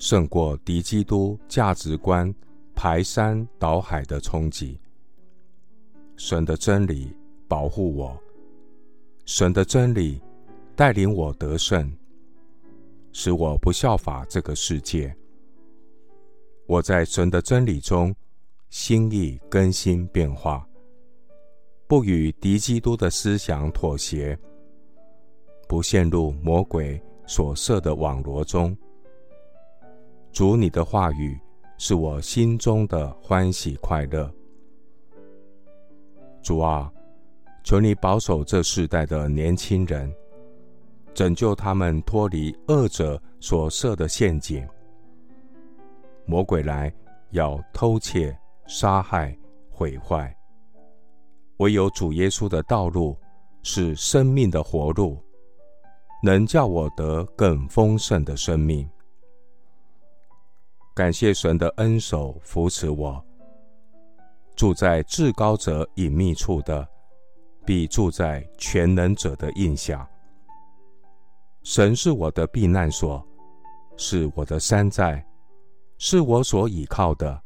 胜过敌基督价值观排山倒海的冲击。神的真理保护我，神的真理带领我得胜，使我不效法这个世界。我在神的真理中心意更新变化，不与敌基督的思想妥协，不陷入魔鬼所设的网罗中。主，你的话语是我心中的欢喜快乐。主啊，求你保守这世代的年轻人，拯救他们脱离恶者所设的陷阱。魔鬼来要偷窃、杀害、毁坏，唯有主耶稣的道路是生命的活路，能叫我得更丰盛的生命。感谢神的恩手扶持我，住在至高者隐秘处的，必住在全能者的印下。神是我的避难所，是我的山寨，是我所倚靠的。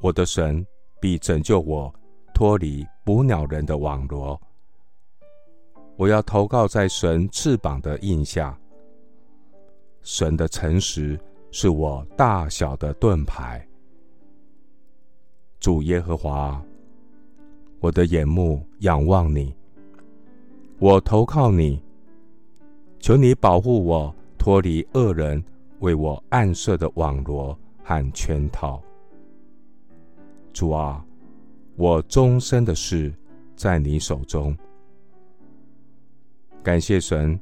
我的神必拯救我，脱离捕鸟人的网罗。我要投靠在神翅膀的印下。神的诚实。是我大小的盾牌，主耶和华，我的眼目仰望你，我投靠你，求你保护我脱离恶人为我暗设的网罗和圈套。主啊，我终身的事在你手中。感谢神，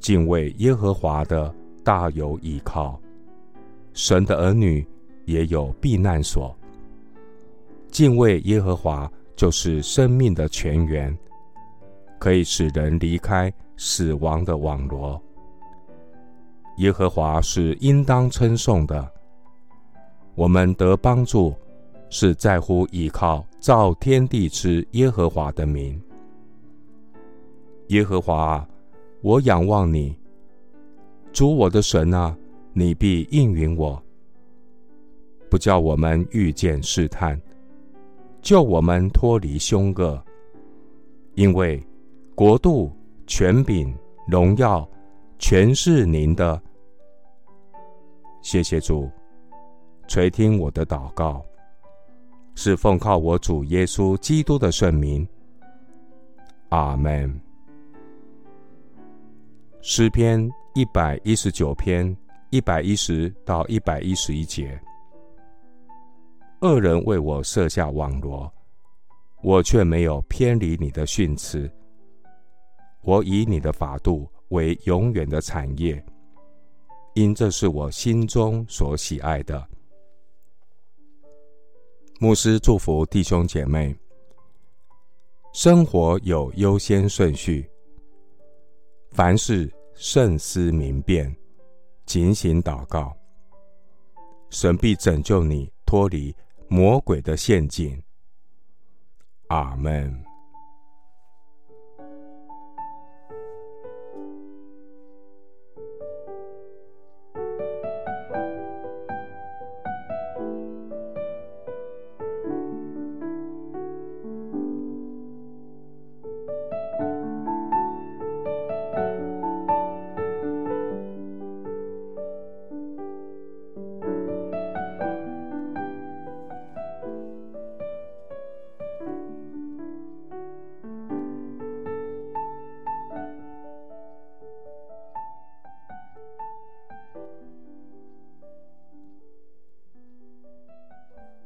敬畏耶和华的大有依靠。神的儿女也有避难所。敬畏耶和华就是生命的泉源，可以使人离开死亡的网罗。耶和华是应当称颂的。我们得帮助，是在乎倚靠造天地之耶和华的名。耶和华，我仰望你，主我的神啊。你必应允我，不叫我们遇见试探，救我们脱离凶恶。因为国度、权柄、荣耀，全是您的。谢谢主，垂听我的祷告，是奉靠我主耶稣基督的圣名。阿门。诗篇一百一十九篇。一百一十到一百一十一节，恶人为我设下网罗，我却没有偏离你的训词。我以你的法度为永远的产业，因这是我心中所喜爱的。牧师祝福弟兄姐妹，生活有优先顺序，凡事慎思明辨。警醒祷告，神必拯救你脱离魔鬼的陷阱。阿门。